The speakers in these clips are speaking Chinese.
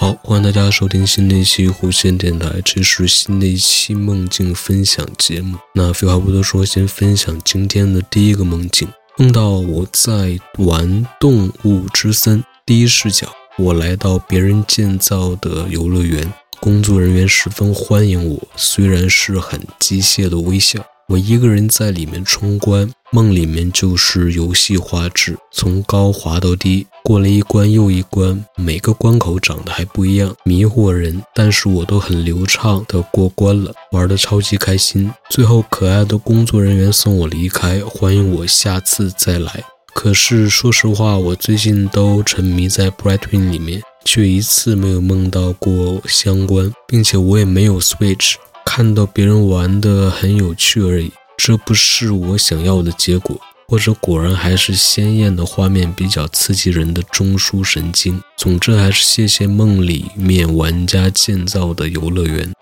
好，欢迎大家收听新的一期弧线电台，这是新的一期梦境分享节目。那废话不多说，先分享今天的第一个梦境。梦到我在玩动物之森第一视角，我来到别人建造的游乐园，工作人员十分欢迎我，虽然是很机械的微笑。我一个人在里面冲关，梦里面就是游戏画质，从高滑到低，过了一关又一关，每个关口长得还不一样，迷惑人。但是我都很流畅的过关了，玩的超级开心。最后，可爱的工作人员送我离开，欢迎我下次再来。可是说实话，我最近都沉迷在 Brightwing 里面，却一次没有梦到过相关，并且我也没有 Switch。看到别人玩的很有趣而已，这不是我想要的结果，或者果然还是鲜艳的画面比较刺激人的中枢神经。总之还是谢谢梦里面玩家建造的游乐园。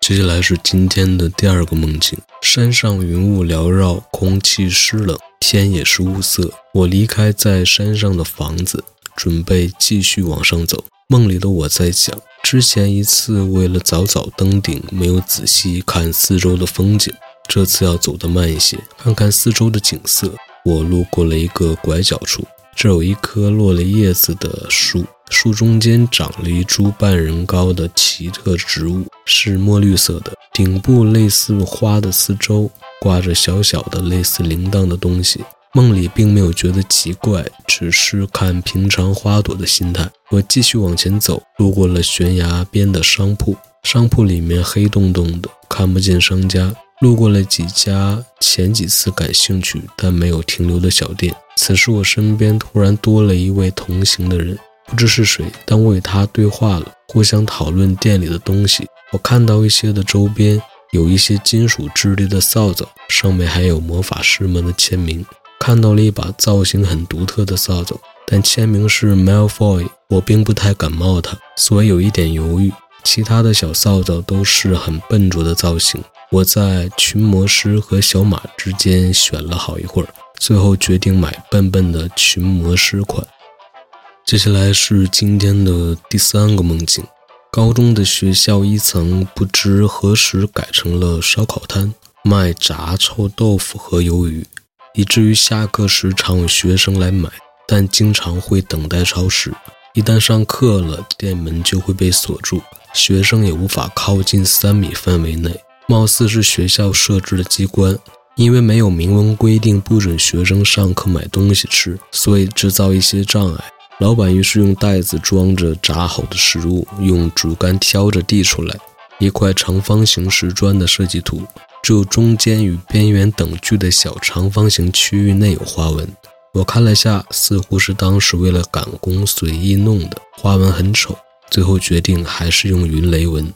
接下来是今天的第二个梦境：山上云雾缭绕，空气湿冷，天也是雾色。我离开在山上的房子，准备继续往上走。梦里的我在想。之前一次为了早早登顶，没有仔细看四周的风景。这次要走得慢一些，看看四周的景色。我路过了一个拐角处，这有一棵落了叶子的树，树中间长了一株半人高的奇特植物，是墨绿色的，顶部类似花的四周挂着小小的类似铃铛的东西。梦里并没有觉得奇怪，只是看平常花朵的心态。我继续往前走，路过了悬崖边的商铺，商铺里面黑洞洞的，看不见商家。路过了几家前几次感兴趣但没有停留的小店。此时我身边突然多了一位同行的人，不知是谁，但我与他对话了，互相讨论店里的东西。我看到一些的周边，有一些金属质地的扫帚，上面还有魔法师们的签名。看到了一把造型很独特的扫帚，但签名是 Malfoy，我并不太感冒它，所以有一点犹豫。其他的小扫帚都是很笨拙的造型，我在群魔师和小马之间选了好一会儿，最后决定买笨笨的群魔师款。接下来是今天的第三个梦境：高中的学校一层不知何时改成了烧烤摊，卖炸臭豆腐和鱿鱼。以至于下课时常有学生来买，但经常会等待超时。一旦上课了，店门就会被锁住，学生也无法靠近三米范围内。貌似是学校设置的机关，因为没有明文规定不准学生上课买东西吃，所以制造一些障碍。老板于是用袋子装着炸好的食物，用竹竿挑着递出来，一块长方形石砖的设计图。只有中间与边缘等距的小长方形区域内有花纹。我看了下，似乎是当时为了赶工随意弄的，花纹很丑。最后决定还是用云雷纹。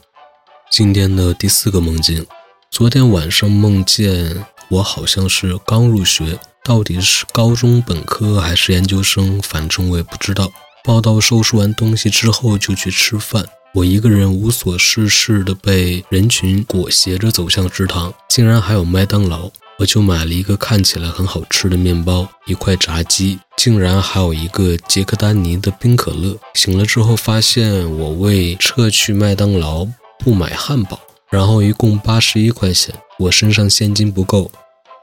今天的第四个梦境，昨天晚上梦见我好像是刚入学，到底是高中本科还是研究生，反正我也不知道。报到收拾完东西之后就去吃饭。我一个人无所事事的被人群裹挟着走向食堂，竟然还有麦当劳，我就买了一个看起来很好吃的面包，一块炸鸡，竟然还有一个杰克丹尼的冰可乐。醒了之后发现我为撤去麦当劳不买汉堡，然后一共八十一块钱，我身上现金不够。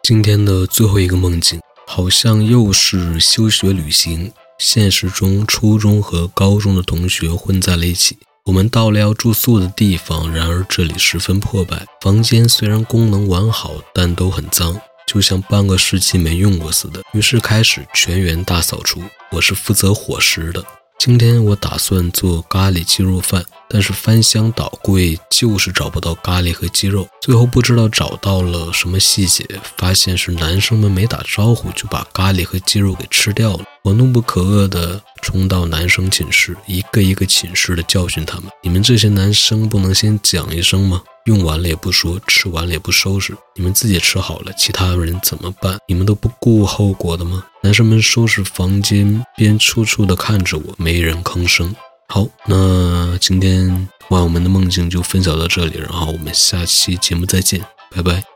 今天的最后一个梦境好像又是休学旅行，现实中初中和高中的同学混在了一起。我们到了要住宿的地方，然而这里十分破败，房间虽然功能完好，但都很脏，就像半个世纪没用过似的。于是开始全员大扫除。我是负责伙食的，今天我打算做咖喱鸡肉饭，但是翻箱倒柜就是找不到咖喱和鸡肉。最后不知道找到了什么细节，发现是男生们没打招呼就把咖喱和鸡肉给吃掉了。我怒不可遏地冲到男生寝室，一个一个寝室的教训他们：“你们这些男生不能先讲一声吗？用完了也不说，吃完了也不收拾，你们自己吃好了，其他人怎么办？你们都不顾后果的吗？”男生们收拾房间，边处处地看着我，没人吭声。好，那今天晚我们的梦境就分享到这里，然后我们下期节目再见，拜拜。